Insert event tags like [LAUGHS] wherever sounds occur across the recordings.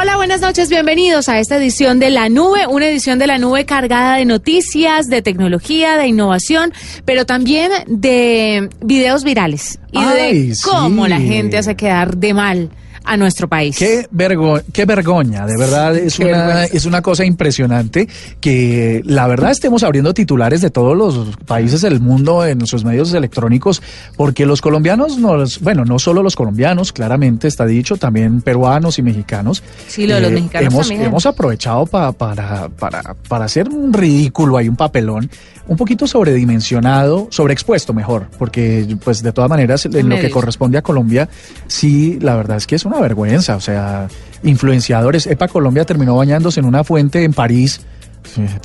Hola, buenas noches, bienvenidos a esta edición de La Nube, una edición de La Nube cargada de noticias, de tecnología, de innovación, pero también de videos virales y de cómo la gente hace quedar de mal a nuestro país. Qué, vergo qué vergoña, de verdad [LAUGHS] es una, es una cosa impresionante que la verdad estemos abriendo titulares de todos los países del mundo en sus medios electrónicos, porque los colombianos, nos, bueno, no solo los colombianos, claramente está dicho, también peruanos y mexicanos. Sí, lo de los eh, mexicanos hemos, también. hemos aprovechado para, para, para hacer un ridículo, hay un papelón, un poquito sobredimensionado, sobreexpuesto mejor, porque pues de todas maneras en lo que corresponde a Colombia, sí, la verdad es que es una vergüenza, o sea, influenciadores. EPA Colombia terminó bañándose en una fuente en París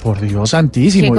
por Dios santísimo.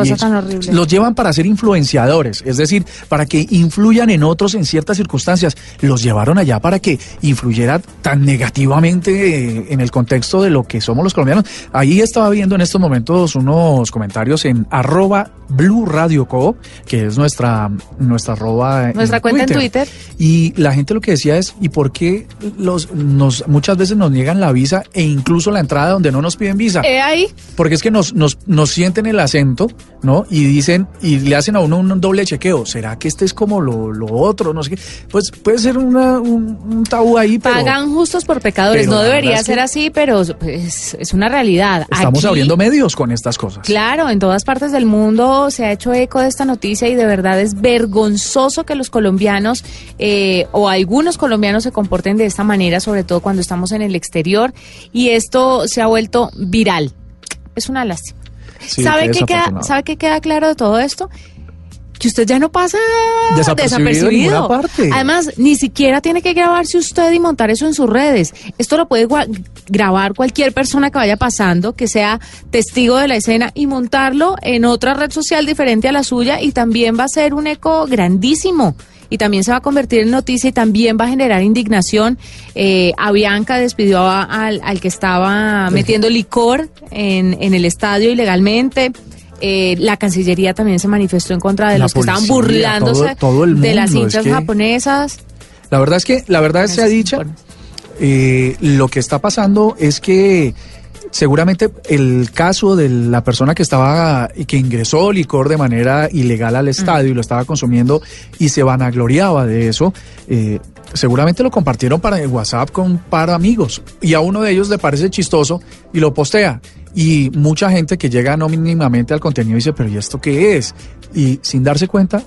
Los llevan para ser influenciadores, es decir, para que influyan en otros en ciertas circunstancias. Los llevaron allá para que influyera tan negativamente en el contexto de lo que somos los colombianos. Ahí estaba viendo en estos momentos unos comentarios en arroba Blue Radio Co, que es nuestra, nuestra arroba. Nuestra cuenta en Twitter. Y la gente lo que decía es, ¿y por qué los, nos, muchas veces nos niegan la visa e incluso la entrada donde no nos piden visa? ¿Eh, ahí? Porque es que nos, nos nos, sienten el acento, ¿no? Y dicen, y le hacen a uno un doble chequeo. ¿Será que este es como lo, lo otro? No sé qué. Pues puede ser una, un, tabú ahí, pero. Pagan justos por pecadores. No debería ser así, pero pues, es una realidad. Estamos abriendo medios con estas cosas. Claro, en todas partes del mundo se ha hecho eco de esta noticia y de verdad es vergonzoso que los colombianos eh, o algunos colombianos se comporten de esta manera, sobre todo cuando estamos en el exterior. Y esto se ha vuelto viral. Es una lástima. ¿Sabe, qué queda, ¿Sabe qué queda claro de todo esto? que usted ya no pasa desapercibido. Parte. Además, ni siquiera tiene que grabarse usted y montar eso en sus redes. Esto lo puede grabar cualquier persona que vaya pasando, que sea testigo de la escena y montarlo en otra red social diferente a la suya y también va a ser un eco grandísimo y también se va a convertir en noticia y también va a generar indignación. Eh, Avianca despidió al, que estaba metiendo licor en, en el estadio ilegalmente. Eh, la Cancillería también se manifestó en contra de los que estaban burlándose de las hinchas japonesas. La verdad es que, la verdad se ha dicho, eh, lo que está pasando es que seguramente el caso de la persona que estaba y que ingresó licor de manera ilegal al estadio y lo estaba consumiendo y se vanagloriaba de eso, eh, seguramente lo compartieron para el WhatsApp con para amigos y a uno de ellos le parece chistoso y lo postea. Y mucha gente que llega no mínimamente al contenido dice, pero ¿y esto qué es? Y sin darse cuenta,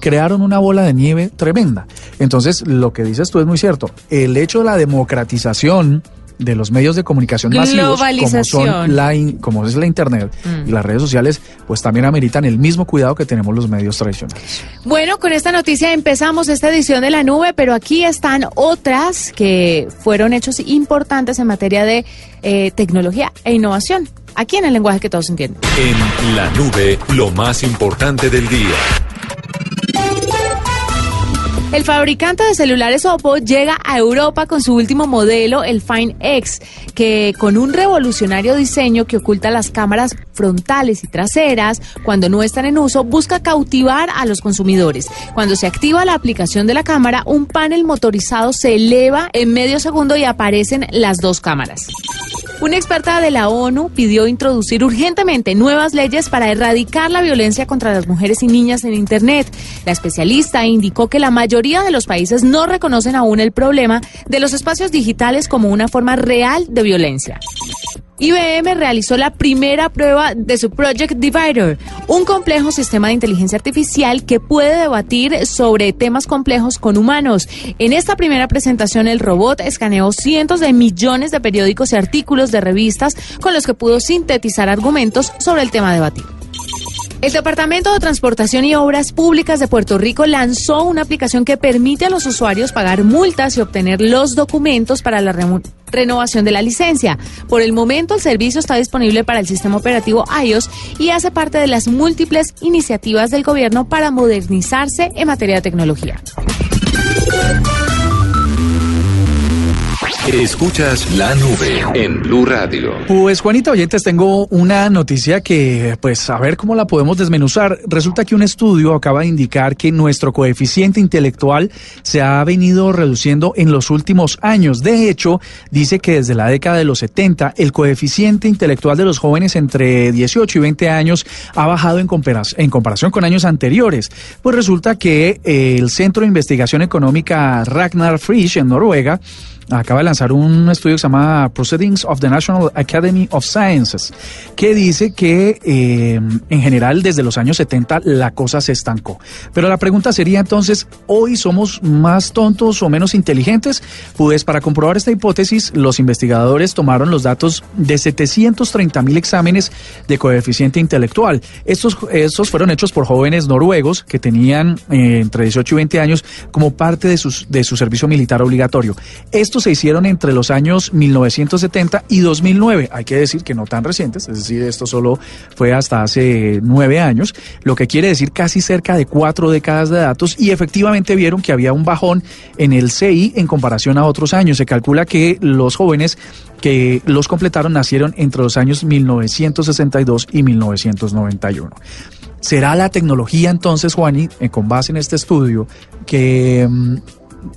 crearon una bola de nieve tremenda. Entonces, lo que dices tú es muy cierto. El hecho de la democratización de los medios de comunicación masivos, como, son la como es la Internet y mm. las redes sociales, pues también ameritan el mismo cuidado que tenemos los medios tradicionales. Bueno, con esta noticia empezamos esta edición de la nube, pero aquí están otras que fueron hechos importantes en materia de eh, tecnología e innovación. Aquí en el lenguaje que todos entienden. En la nube, lo más importante del día. El fabricante de celulares Oppo llega a Europa con su último modelo, el Find X, que con un revolucionario diseño que oculta las cámaras frontales y traseras cuando no están en uso, busca cautivar a los consumidores. Cuando se activa la aplicación de la cámara, un panel motorizado se eleva en medio segundo y aparecen las dos cámaras. Una experta de la ONU pidió introducir urgentemente nuevas leyes para erradicar la violencia contra las mujeres y niñas en Internet. La especialista indicó que la mayoría de los países no reconocen aún el problema de los espacios digitales como una forma real de violencia. IBM realizó la primera prueba de su Project Divider, un complejo sistema de inteligencia artificial que puede debatir sobre temas complejos con humanos. En esta primera presentación, el robot escaneó cientos de millones de periódicos y artículos de revistas con los que pudo sintetizar argumentos sobre el tema debatido. El Departamento de Transportación y Obras Públicas de Puerto Rico lanzó una aplicación que permite a los usuarios pagar multas y obtener los documentos para la renovación de la licencia. Por el momento, el servicio está disponible para el sistema operativo iOS y hace parte de las múltiples iniciativas del gobierno para modernizarse en materia de tecnología. Escuchas la nube en Blue Radio. Pues Juanita Oyentes, tengo una noticia que, pues, a ver cómo la podemos desmenuzar. Resulta que un estudio acaba de indicar que nuestro coeficiente intelectual se ha venido reduciendo en los últimos años. De hecho, dice que desde la década de los 70, el coeficiente intelectual de los jóvenes entre 18 y 20 años ha bajado en, en comparación con años anteriores. Pues resulta que eh, el Centro de Investigación Económica Ragnar Frisch en Noruega acaba de lanzar un estudio que se llama Proceedings of the National Academy of Sciences, que dice que eh, en general desde los años 70 la cosa se estancó. Pero la pregunta sería entonces, ¿hoy somos más tontos o menos inteligentes? Pues para comprobar esta hipótesis, los investigadores tomaron los datos de 730 mil exámenes de coeficiente intelectual. Estos, estos fueron hechos por jóvenes noruegos que tenían eh, entre 18 y 20 años como parte de, sus, de su servicio militar obligatorio. Estos se hicieron entre los años 1970 y 2009. Hay que decir que no tan recientes, es decir, esto solo fue hasta hace nueve años, lo que quiere decir casi cerca de cuatro décadas de datos y efectivamente vieron que había un bajón en el CI en comparación a otros años. Se calcula que los jóvenes que los completaron nacieron entre los años 1962 y 1991. ¿Será la tecnología entonces, Juani, eh, con base en este estudio, que mm,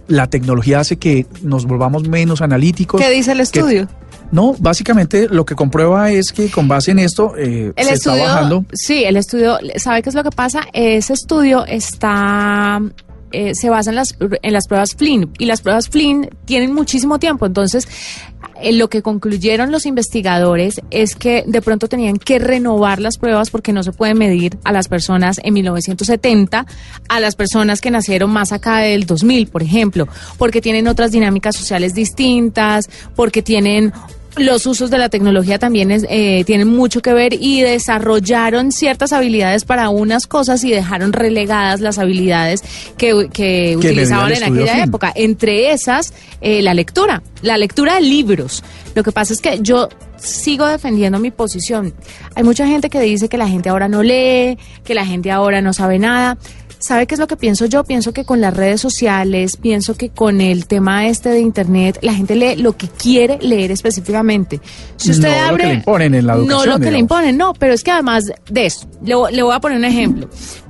la tecnología hace que nos volvamos menos analíticos. ¿Qué dice el estudio? no, básicamente lo que comprueba es que con base en esto eh, se está bajando. Sí, el estudio, ¿sabe qué es lo que pasa? Ese estudio está eh, se basa en las, en las pruebas Flynn y las pruebas Flynn tienen muchísimo tiempo. Entonces, eh, lo que concluyeron los investigadores es que de pronto tenían que renovar las pruebas porque no se puede medir a las personas en 1970, a las personas que nacieron más acá del 2000, por ejemplo, porque tienen otras dinámicas sociales distintas, porque tienen los usos de la tecnología también eh, tienen mucho que ver y desarrollaron ciertas habilidades para unas cosas y dejaron relegadas las habilidades que, que utilizaban en aquella época. Entre esas, eh, la lectura, la lectura de libros. Lo que pasa es que yo sigo defendiendo mi posición. Hay mucha gente que dice que la gente ahora no lee, que la gente ahora no sabe nada. ¿Sabe qué es lo que pienso yo? Pienso que con las redes sociales, pienso que con el tema este de internet, la gente lee lo que quiere leer específicamente. Si usted no abre, lo que le imponen en la educación. No lo que le imponen, no, pero es que además de eso, le, voy a poner un ejemplo.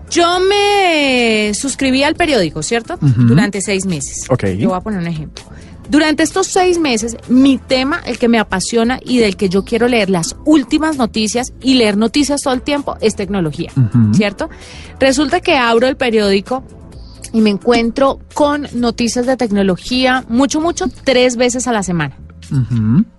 Yo me suscribí al periódico, ¿cierto? Durante seis meses. Ok. Le voy a poner un ejemplo. Durante estos seis meses, mi tema, el que me apasiona y del que yo quiero leer las últimas noticias y leer noticias todo el tiempo, es tecnología, ¿cierto? Resulta que abro el periódico y me encuentro con noticias de tecnología mucho, mucho, tres veces a la semana.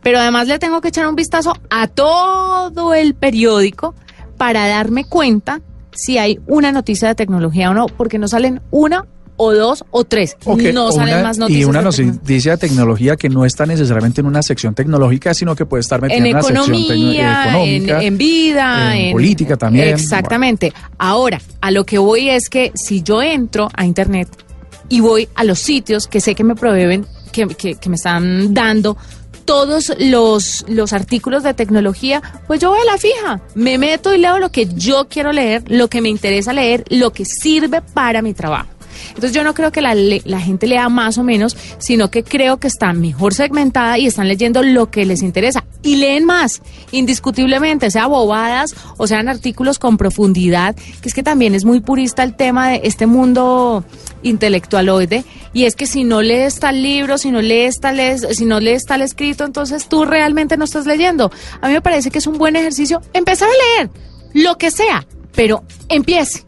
Pero además le tengo que echar un vistazo a todo el periódico para darme cuenta si hay una noticia de tecnología o no, porque no salen una o dos o tres. No salen más noticias. Y una noticia de tecnología que no está necesariamente en una sección tecnológica, sino que puede estar metida en, una sección económica, en, vida, en, política también. Exactamente. Ahora, a lo que voy es que si yo entro a Internet y voy a los sitios que sé que me proveen, que, que, me están dando todos los, los artículos de tecnología, pues yo voy a la fija, me meto y leo lo que yo quiero leer, lo que me interesa leer, lo que sirve para mi trabajo. Entonces yo no creo que la, la gente lea más o menos, sino que creo que está mejor segmentada y están leyendo lo que les interesa. Y leen más, indiscutiblemente, sea bobadas o sean artículos con profundidad, que es que también es muy purista el tema de este mundo intelectualoide y es que si no lees tal libro, si no lees tal si no lees tal escrito, entonces tú realmente no estás leyendo. A mí me parece que es un buen ejercicio empezar a leer lo que sea, pero empiece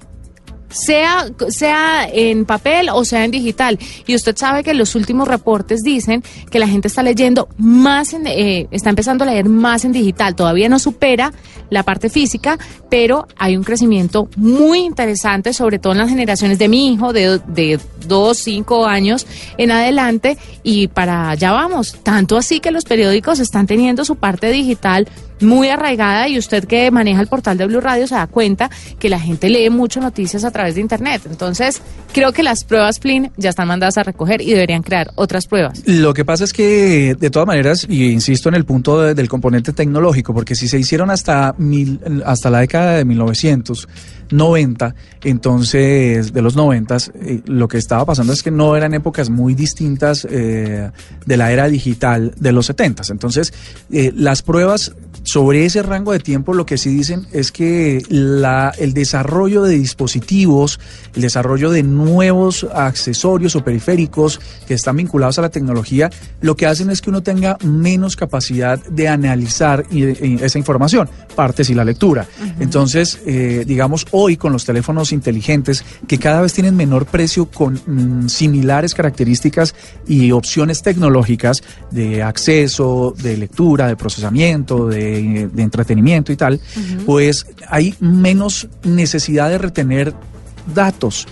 sea, sea en papel o sea en digital. Y usted sabe que los últimos reportes dicen que la gente está leyendo más, en, eh, está empezando a leer más en digital. Todavía no supera la parte física, pero hay un crecimiento muy interesante, sobre todo en las generaciones de mi hijo, de, de dos, cinco años en adelante. Y para allá vamos. Tanto así que los periódicos están teniendo su parte digital muy arraigada y usted que maneja el portal de Blue Radio se da cuenta que la gente lee mucho noticias a través de Internet. Entonces, creo que las pruebas Flynn ya están mandadas a recoger y deberían crear otras pruebas. Lo que pasa es que, de todas maneras, y insisto en el punto del componente tecnológico, porque si se hicieron hasta, mil, hasta la década de 1900, 90, entonces de los 90, eh, lo que estaba pasando es que no eran épocas muy distintas eh, de la era digital de los 70. Entonces, eh, las pruebas sobre ese rango de tiempo lo que sí dicen es que la, el desarrollo de dispositivos, el desarrollo de nuevos accesorios o periféricos que están vinculados a la tecnología, lo que hacen es que uno tenga menos capacidad de analizar esa información, partes y la lectura. Entonces, eh, digamos, hoy con los teléfonos inteligentes que cada vez tienen menor precio con mm, similares características y opciones tecnológicas de acceso, de lectura, de procesamiento, de de, entretenimiento y tal, pues hay menos necesidad de retener datos.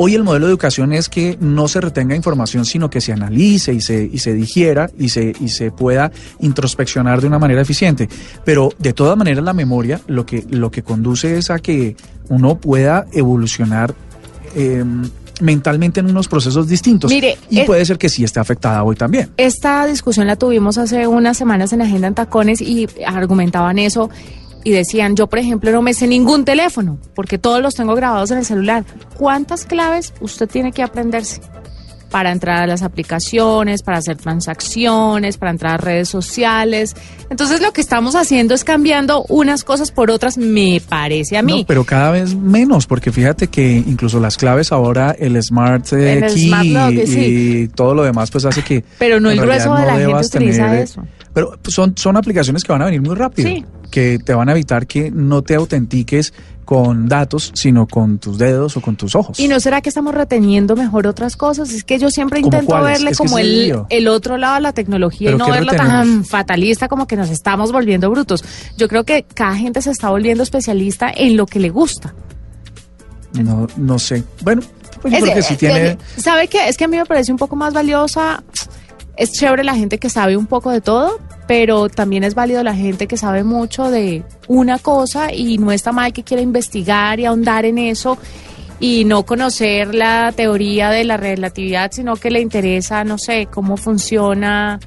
Hoy el modelo de educación es que no se retenga información, sino que se analice y se, y se digiera y se, y se pueda introspeccionar de una manera eficiente. Pero de todas maneras la memoria lo que, lo que conduce es a que uno pueda evolucionar eh, mentalmente en unos procesos distintos. Mire, y puede ser que sí esté afectada hoy también. Esta discusión la tuvimos hace unas semanas en Agenda en Tacones y argumentaban eso y decían, yo por ejemplo no me sé ningún teléfono porque todos los tengo grabados en el celular. ¿Cuántas claves usted tiene que aprenderse? Para entrar a las aplicaciones, para hacer transacciones, para entrar a redes sociales. Entonces lo que estamos haciendo es cambiando unas cosas por otras, me parece a mí. pero cada vez menos, porque fíjate que incluso las claves ahora, el Smart eh, Key y, todo lo demás, pues hace que... Pero no el grueso de la gente utiliza eso. Pero son, son aplicaciones que van a venir muy rápido, que te van a evitar que no te autentiques con datos, sino con tus dedos o con tus ojos. ¿Y no será que estamos reteniendo mejor otras cosas? Es que yo siempre intento verle como el, el, otro lado de la tecnología y no verlo tan fatalista como que nos estamos volviendo brutos. Yo creo que cada gente se está volviendo especialista en lo que le gusta. No, no sé. Bueno, pues yo creo que sí tiene... ¿Sabe qué? Es que a mí me parece un poco más valiosa es chévere la gente que sabe un poco de todo, pero también es válido la gente que sabe mucho de una cosa y no está mal que quiera investigar y ahondar en eso y no conocer la teoría de la relatividad, sino que le interesa, no sé, cómo funciona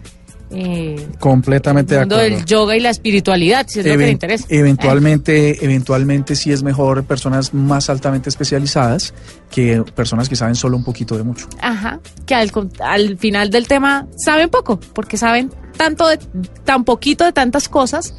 eh, Completamente el mundo del yoga y la espiritualidad, si es lo que le interesa. Eventualmente, eventualmente sí es mejor personas más altamente especializadas que personas que saben solo un poquito de mucho. Ajá, que al, al final del tema saben poco, porque saben tanto de, tan poquito de tantas cosas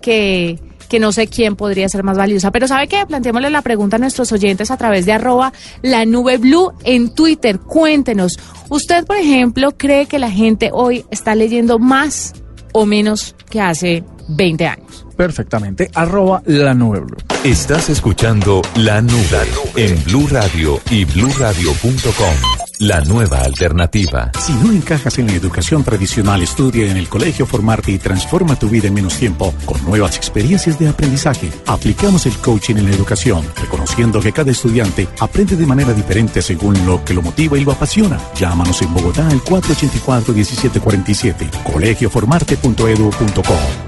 que que no sé quién podría ser más valiosa. Pero ¿sabe qué? Planteémosle la pregunta a nuestros oyentes a través de arroba la nube blue en Twitter. Cuéntenos, ¿usted, por ejemplo, cree que la gente hoy está leyendo más o menos que hace 20 años? Perfectamente, arroba la nube blue. Estás escuchando La Nube en Blue Radio y bluradio.com. La nueva alternativa. Si no encajas en la educación tradicional, estudia en el colegio Formarte y transforma tu vida en menos tiempo con nuevas experiencias de aprendizaje. Aplicamos el coaching en la educación, reconociendo que cada estudiante aprende de manera diferente según lo que lo motiva y lo apasiona. Llámanos en Bogotá al 484-1747, colegioformarte.edu.co.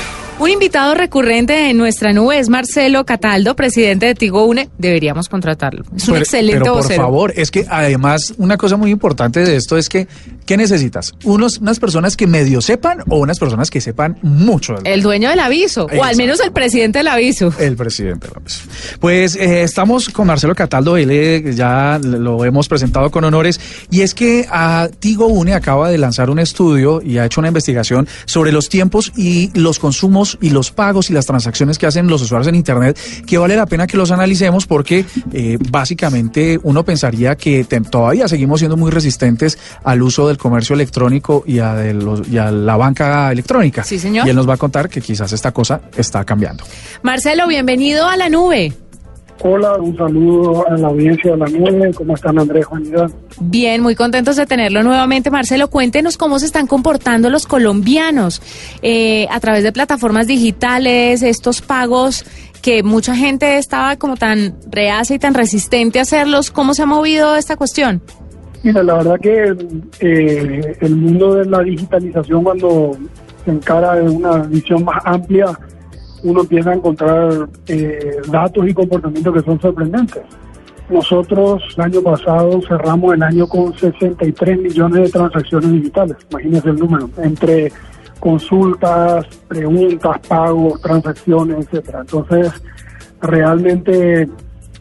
Un invitado recurrente en nuestra nube es Marcelo Cataldo, presidente de Tigo Une. Deberíamos contratarlo. Es un excelente pero por favor, es que además una cosa muy importante de esto es que ¿qué necesitas? Unos, unas personas que medio sepan o unas personas que sepan mucho. El dueño del aviso, o al menos el presidente del aviso. El presidente del aviso. Pues eh, estamos con Marcelo Cataldo, él eh, ya lo hemos presentado con honores, y es que a Tigo Une acaba de lanzar un estudio y ha hecho una investigación sobre los tiempos y los consumos y los pagos y las transacciones que hacen los usuarios en Internet, que vale la pena que los analicemos porque eh, básicamente uno pensaría que todavía seguimos siendo muy resistentes al uso del comercio electrónico y a, la banca electrónica. Sí, señor. Y él nos va a contar que quizás esta cosa está cambiando. Marcelo, bienvenido a la nube. Hola, un saludo a la audiencia de la nube. ¿Cómo están Andrés, Juan Bien, muy contentos de tenerlo nuevamente. Marcelo, cuéntenos cómo se están comportando los colombianos eh, a través de plataformas digitales, estos pagos que mucha gente estaba como tan reacia y tan resistente a hacerlos. ¿Cómo se ha movido esta cuestión? Mira, la verdad que eh, el mundo de la digitalización cuando se encara de una visión más amplia uno empieza a encontrar eh, datos y comportamientos que son sorprendentes. nosotros el año pasado cerramos el año con 63 millones de transacciones digitales. Imagínense el número. Entre consultas, preguntas, pagos, transacciones, etcétera. Entonces, realmente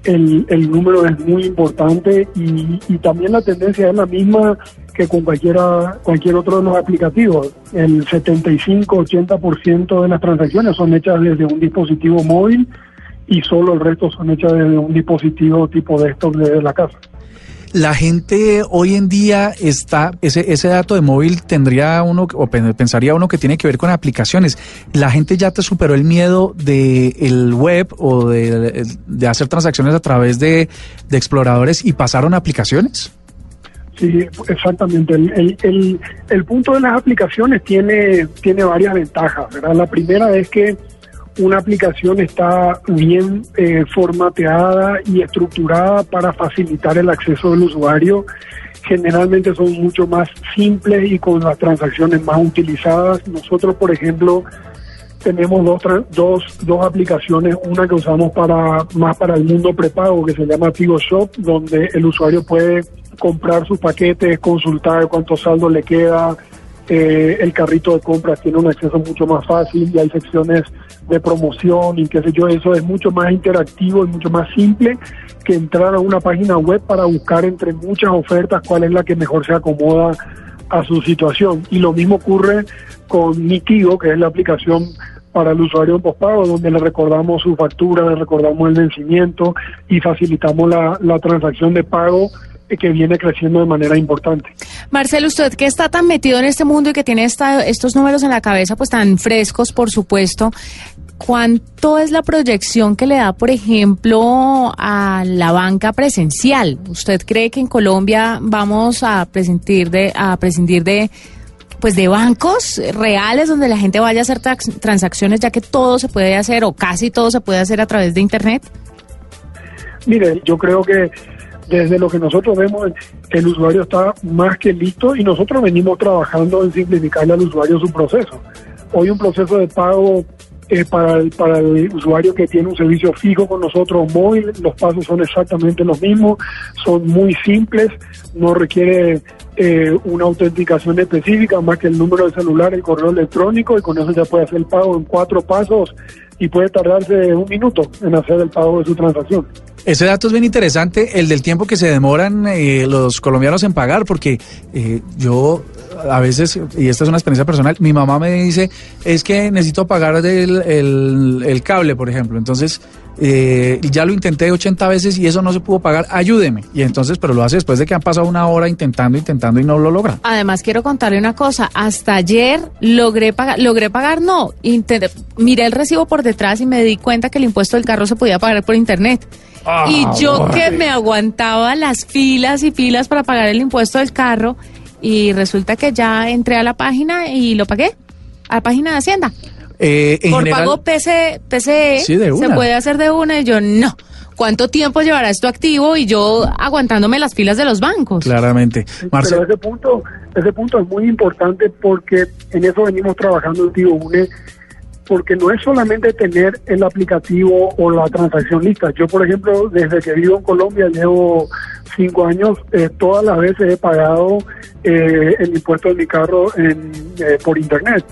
el, el número es muy importante y, y también la tendencia es la misma que con cualquiera, cualquier otro de los aplicativos. El 75-80% de las transacciones son hechas desde un dispositivo móvil y solo el resto son hechas desde un dispositivo tipo de estos desde la casa. La gente hoy en día está, ese, ese dato de móvil tendría uno, o pensaría uno que tiene que ver con aplicaciones. La gente ya te superó el miedo de el web o de, de hacer transacciones a través de, de exploradores y pasaron a aplicaciones. Sí, exactamente. El, el, el, punto de las aplicaciones tiene, tiene varias ventajas. ¿verdad? La primera es que una aplicación está bien eh, formateada y estructurada para facilitar el acceso del usuario. Generalmente son mucho más simples y con las transacciones más utilizadas. Nosotros, por ejemplo, tenemos dos, dos, dos aplicaciones, una que usamos para más para el mundo prepago que se llama Tigo Shop, donde el usuario puede comprar sus paquetes, consultar cuánto saldo le queda, eh, el carrito de compras tiene un acceso mucho más fácil y hay secciones de promoción y qué sé yo, eso es mucho más interactivo y mucho más simple que entrar a una página web para buscar entre muchas ofertas cuál es la que mejor se acomoda a su situación. Y lo mismo ocurre con Nikigo, que es la aplicación para el usuario en pospago, donde le recordamos su factura, le recordamos el vencimiento y facilitamos la transacción de pago que viene creciendo de manera importante. Marcelo, usted que está tan metido en este mundo y que tiene esta, estos números en la cabeza, pues tan frescos, por supuesto, ¿cuánto es la proyección que le da, por ejemplo, a la banca presencial? ¿Usted cree que en Colombia vamos a prescindir de, a prescindir de pues de bancos reales donde la gente vaya a hacer transacciones ya que todo se puede hacer o casi todo se puede hacer a través de internet? Mire, yo creo que desde lo que nosotros vemos, el usuario está más que listo y nosotros venimos trabajando en simplificarle al usuario su proceso. Hoy un proceso de pago eh, para, el, para el usuario que tiene un servicio fijo con nosotros móvil, los pasos son exactamente los mismos, son muy simples, no requiere eh, una autenticación específica más que el número de celular, el correo electrónico y con eso ya puede hacer el pago en cuatro pasos y puede tardarse un minuto en hacer el pago de su transacción. Ese dato es bien interesante, el del tiempo que se demoran eh, los colombianos en pagar, porque eh, yo a veces, y esta es una experiencia personal, mi mamá me dice, es que necesito pagar el, el, el cable, por ejemplo. Entonces, eh, ya lo intenté 80 veces y eso no se pudo pagar, ayúdeme. Y entonces, pero lo hace después de que han pasado una hora intentando, intentando y no lo logra. Además, quiero contarle una cosa, hasta ayer logré pagar, logré pagar, no, miré el recibo por detrás y me di cuenta que el impuesto del carro se podía pagar por internet. Ah, y yo que me aguantaba las filas y filas para pagar el impuesto del carro y resulta que ya entré a la página y lo pagué, a la página de Hacienda. Eh, Por pago PC, PCE se puede hacer de una y yo no. ¿Cuánto tiempo llevará esto activo y yo aguantándome las filas de los bancos? Claramente. Marcelo. ese punto, ese punto es muy importante porque en eso venimos trabajando en Tío UNE porque no es solamente tener el aplicativo o la transacción lista. Yo, por ejemplo, desde que vivo en Colombia, llevo cinco años, eh, todas las veces he pagado eh, el impuesto de mi carro en, eh, por Internet.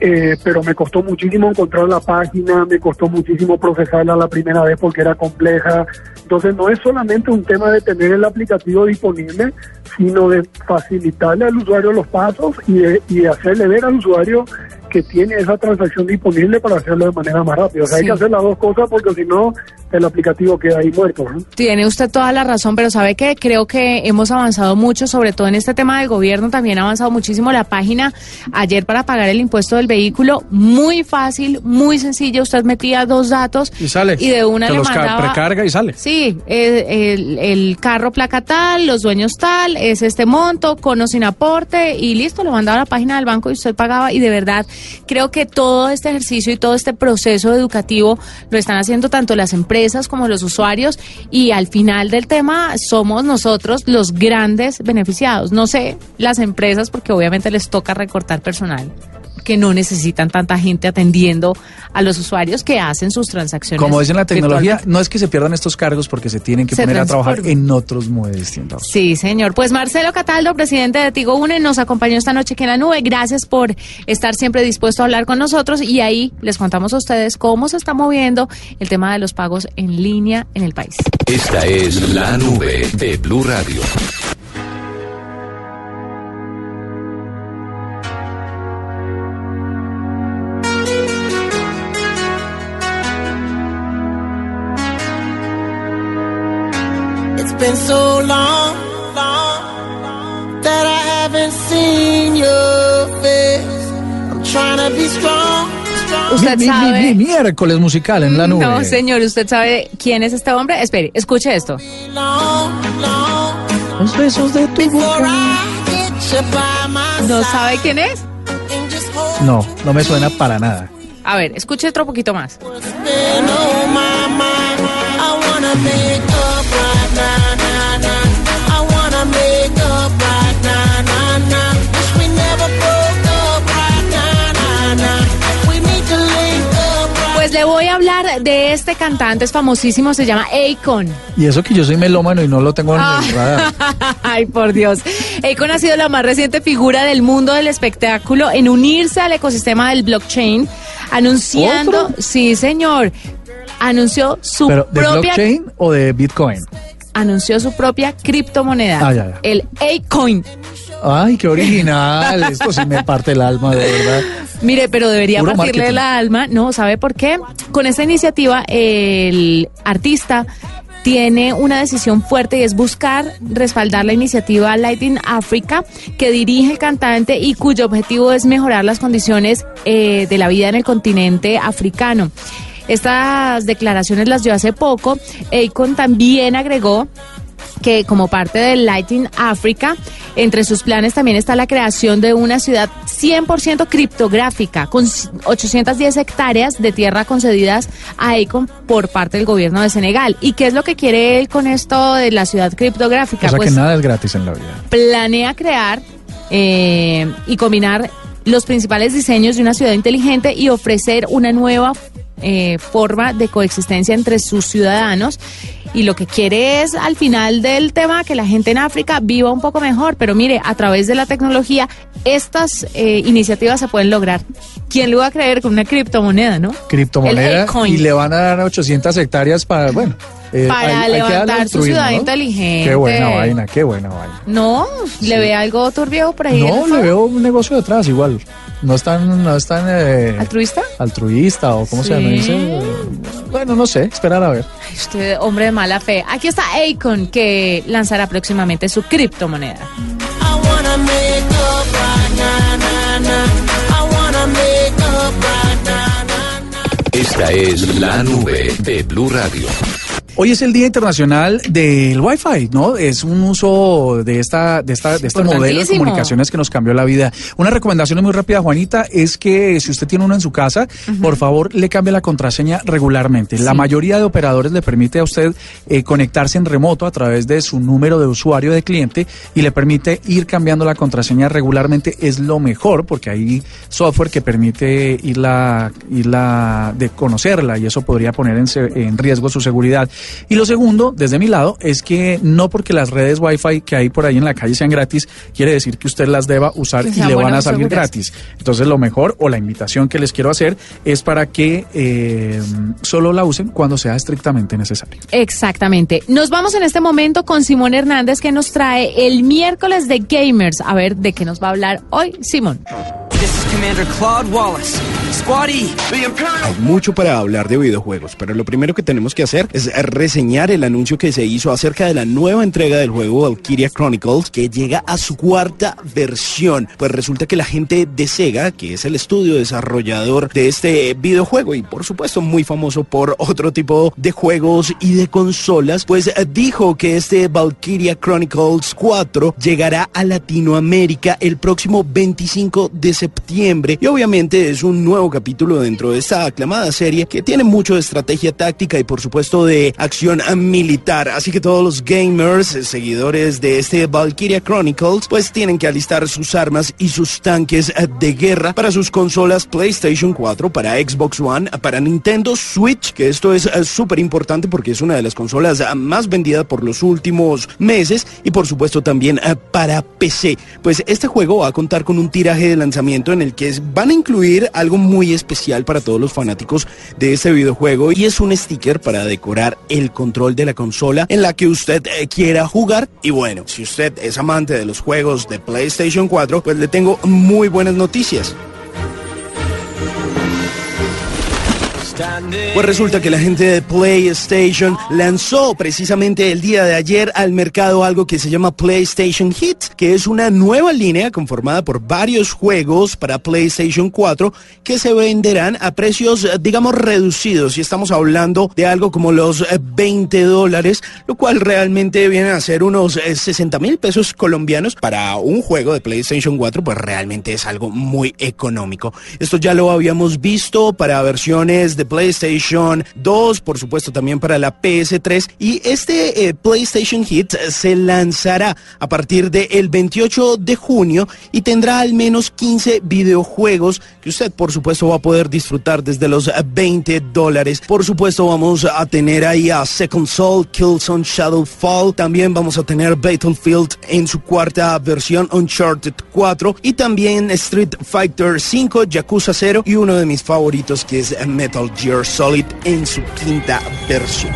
Eh, pero me costó muchísimo encontrar la página, me costó muchísimo procesarla la primera vez porque era compleja. Entonces no es solamente un tema de tener el aplicativo disponible, sino de facilitarle al usuario los pasos y de, y de hacerle ver al usuario que tiene esa transacción disponible para hacerlo de manera más rápida. O sea, hay que hacer las dos cosas porque si no, el aplicativo queda ahí muerto. Tiene usted toda la razón, pero sabe que creo que hemos avanzado mucho, sobre todo en este tema del gobierno, también ha avanzado muchísimo la página ayer para pagar el impuesto del vehículo, muy fácil, muy sencilla, usted metía dos datos y sale. Y de una le los mandaba, precarga y sale. Sí, el, el, carro placa tal, los dueños tal, es este monto, con o sin aporte y listo, lo mandaba a la página del banco y usted pagaba y de verdad creo que todo este ejercicio y todo este proceso educativo lo están haciendo tanto las empresas como los usuarios y al final del tema somos nosotros los grandes beneficiados. No sé las empresas porque obviamente les toca recortar personal. Que no necesitan tanta gente atendiendo a los usuarios que hacen sus transacciones. Como dicen la tecnología, no es que se pierdan estos cargos porque se tienen que poner a trabajar en otros modos distintos. Sí, señor. Pues Marcelo Cataldo, presidente de Tigo Une, nos acompañó esta noche aquí en la nube. Gracias por estar siempre dispuesto a hablar con nosotros y ahí les contamos a ustedes cómo se está moviendo el tema de los pagos en línea en el país. Esta es la nube de Blue Radio. Been so long, long that I haven't seen your face. I'm trying to be strong. ¿Usted sabe? Mi, miércoles musical en la nube. No, señor, ¿usted sabe quién es este hombre? Espere, escuche esto. Los besos de tu boca. ¿No sabe quién es? No, no me suena para nada. A ver, escuche otro poquito más. Pues le voy a hablar de este cantante, es famosísimo, se llama Akon. Y eso que yo soy melómano y no lo tengo en el ah. radar. [LAUGHS] Ay, por Dios. Akon ha sido la más reciente figura del mundo del espectáculo en unirse al ecosistema del blockchain, anunciando, sí señor, anunció su ¿Pero de blockchain o de Bitcoin? Anunció su propia criptomoneda, ah, el A-Coin. Ay, qué original. Esto sí me parte el alma, de verdad. [LAUGHS] Mire, pero debería partirle el alma. No, ¿sabe por qué? Con esta iniciativa, el artista tiene una decisión fuerte y es buscar respaldar la iniciativa Lighting Africa que dirige el cantante y cuyo objetivo es mejorar las condiciones eh, de la vida en el continente africano. Estas declaraciones las dio hace poco. Akon también agregó que como parte del Lighting Africa, entre sus planes también está la creación de una ciudad 100% criptográfica, con 810 hectáreas de tierra concedidas a Akon por parte del gobierno de Senegal. ¿Y qué es lo que quiere él con esto de la ciudad criptográfica? O sea pues que nada es gratis en la vida. Planea crear eh, y combinar los principales diseños de una ciudad inteligente y ofrecer una nueva eh, forma de coexistencia entre sus ciudadanos y lo que quiere es al final del tema que la gente en África viva un poco mejor, pero mire, a través de la tecnología estas eh, iniciativas se pueden lograr. ¿Quién lo va a creer con una criptomoneda, no? Criptomoneda y le van a dar 800 hectáreas para, bueno, eh, para levantar su ciudad inteligente. Qué buena vaina, qué buena vaina. No, ¿le ve algo turbio por ahí? No, le veo un negocio detrás igual. No están, no están eh, altruista. Altruista o cómo se llama. Dice, bueno, no sé, esperar a ver. usted, hombre de mala fe. Aquí está Akon que lanzará próximamente su criptomoneda. Esta es la nube de Blue Radio. Hoy es el Día Internacional del Wi-Fi, ¿no? Es un uso de esta, de esta, de este modelo de comunicaciones que nos cambió la vida. Una recomendación muy rápida, Juanita, es que si usted tiene uno en su casa, por favor le cambie la contraseña regularmente. La mayoría de operadores le permite a usted eh, conectarse en remoto a través de su número de usuario de cliente y le permite ir cambiando la contraseña regularmente. Es lo mejor porque hay software que permite irla, irla de conocerla y eso podría poner en, en riesgo su seguridad. Y lo segundo, desde mi lado, es que no porque las redes Wi-Fi que hay por ahí en la calle sean gratis, quiere decir que usted las deba usar y le van a salir gratis. Entonces, lo mejor o la invitación que les quiero hacer es para que eh, solo la usen cuando sea estrictamente necesario. Exactamente. Nos vamos en este momento con Simón Hernández que nos trae el miércoles de Gamers. A ver, ¿de qué nos va a hablar hoy Simón? Commander Claude Wallace. Hay mucho para hablar de videojuegos, pero lo primero que tenemos que hacer es reseñar el anuncio que se hizo acerca de la nueva entrega del juego Valkyria Chronicles que llega a su cuarta versión. Pues resulta que la gente de Sega, que es el estudio desarrollador de este videojuego y por supuesto muy famoso por otro tipo de juegos y de consolas, pues dijo que este Valkyria Chronicles 4 llegará a Latinoamérica el próximo 25 de septiembre noviembre y obviamente es un nuevo capítulo dentro de esta aclamada serie que tiene mucho de estrategia táctica y por supuesto de acción militar. Así que todos los gamers, seguidores de este Valkyria Chronicles, pues tienen que alistar sus armas y sus tanques de guerra para sus consolas PlayStation 4, para Xbox One, para Nintendo Switch, que esto es eh, súper importante porque es una de las consolas más vendidas por los últimos meses y por supuesto también para PC. Pues este juego va a contar con un tiraje de lanzamiento en el que van a incluir algo muy especial para todos los fanáticos de este videojuego y es un sticker para decorar el control de la consola en la que usted eh, quiera jugar. Y bueno, si usted es amante de los juegos de PlayStation 4, pues le tengo muy buenas noticias. Pues resulta que la gente de PlayStation lanzó precisamente el día de ayer al mercado algo que se llama PlayStation Hits, que es una nueva línea conformada por varios juegos para PlayStation 4 que se venderán a precios, digamos, reducidos. Y estamos hablando de algo como los 20 dólares, lo cual realmente viene a ser unos 60 eh, mil pesos colombianos para un juego de PlayStation 4, pues realmente es algo muy económico. Esto ya lo habíamos visto para versiones de PlayStation 2, por supuesto también para la PS3 y este eh, PlayStation Hit se lanzará a partir del 28 de junio y tendrá al menos 15 videojuegos que usted por supuesto va a poder disfrutar desde los 20 dólares. Por supuesto vamos a tener ahí a Second Soul, Killzone Shadowfall, también vamos a tener Battlefield en su cuarta versión, Uncharted 4 y también Street Fighter 5, Yakuza 0 y uno de mis favoritos que es Metal Gear Solid en su quinta versión.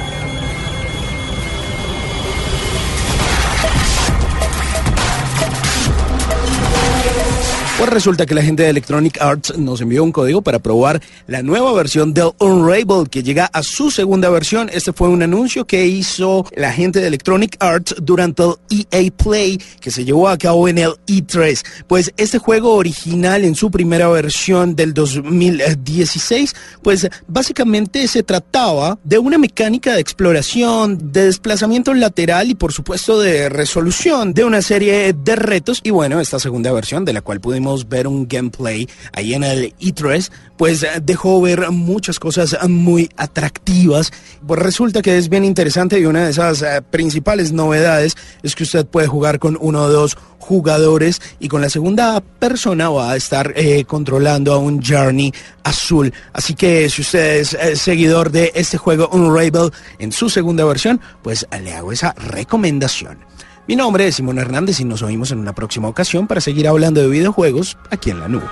Pues resulta que la gente de Electronic Arts nos envió un código para probar la nueva versión del Unravel que llega a su segunda versión. Este fue un anuncio que hizo la gente de Electronic Arts durante el EA Play que se llevó a cabo en el E3. Pues este juego original en su primera versión del 2016, pues básicamente se trataba de una mecánica de exploración, de desplazamiento lateral y por supuesto de resolución de una serie de retos. Y bueno, esta segunda versión de la cual pudimos ver un gameplay ahí en el E3, pues eh, dejó ver muchas cosas muy atractivas. Pues resulta que es bien interesante y una de esas eh, principales novedades es que usted puede jugar con uno o dos jugadores y con la segunda persona va a estar eh, controlando a un Journey azul. Así que si usted es seguidor de este juego Unravel en su segunda versión, pues le hago esa recomendación. Mi nombre es Simón Hernández y nos oímos en una próxima ocasión para seguir hablando de videojuegos aquí en la nube.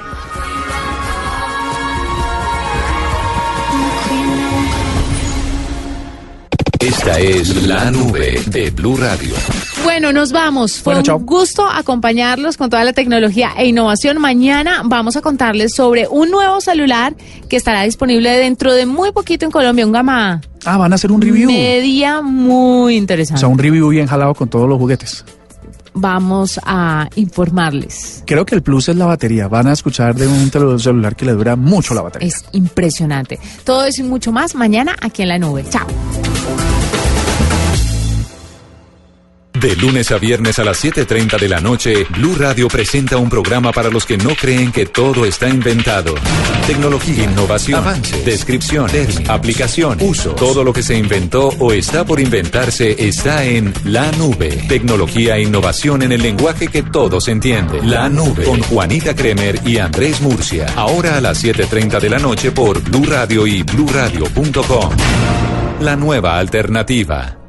Esta es la nube de Blue Radio. Bueno, nos vamos. Fue un gusto acompañarlos con toda la tecnología e innovación. Mañana vamos a contarles sobre un nuevo celular que estará disponible dentro de muy poquito en Colombia, un gama. Ah, van a hacer un review. Media muy interesante. O sea, un review bien jalado con todos los juguetes vamos a informarles. Creo que el plus es la batería. Van a escuchar de un celular que le dura mucho la batería. Es impresionante. Todo eso y mucho más mañana aquí en la nube. Chao. De lunes a viernes a las 7.30 de la noche, Blue Radio presenta un programa para los que no creen que todo está inventado. Tecnología, innovación, avance, descripción, aplicación, uso. Todo lo que se inventó o está por inventarse está en La Nube. Tecnología e innovación en el lenguaje que todos entienden. La Nube. Con Juanita Kremer y Andrés Murcia. Ahora a las 7.30 de la noche por Blue Radio y BlueRadio.com. La nueva alternativa.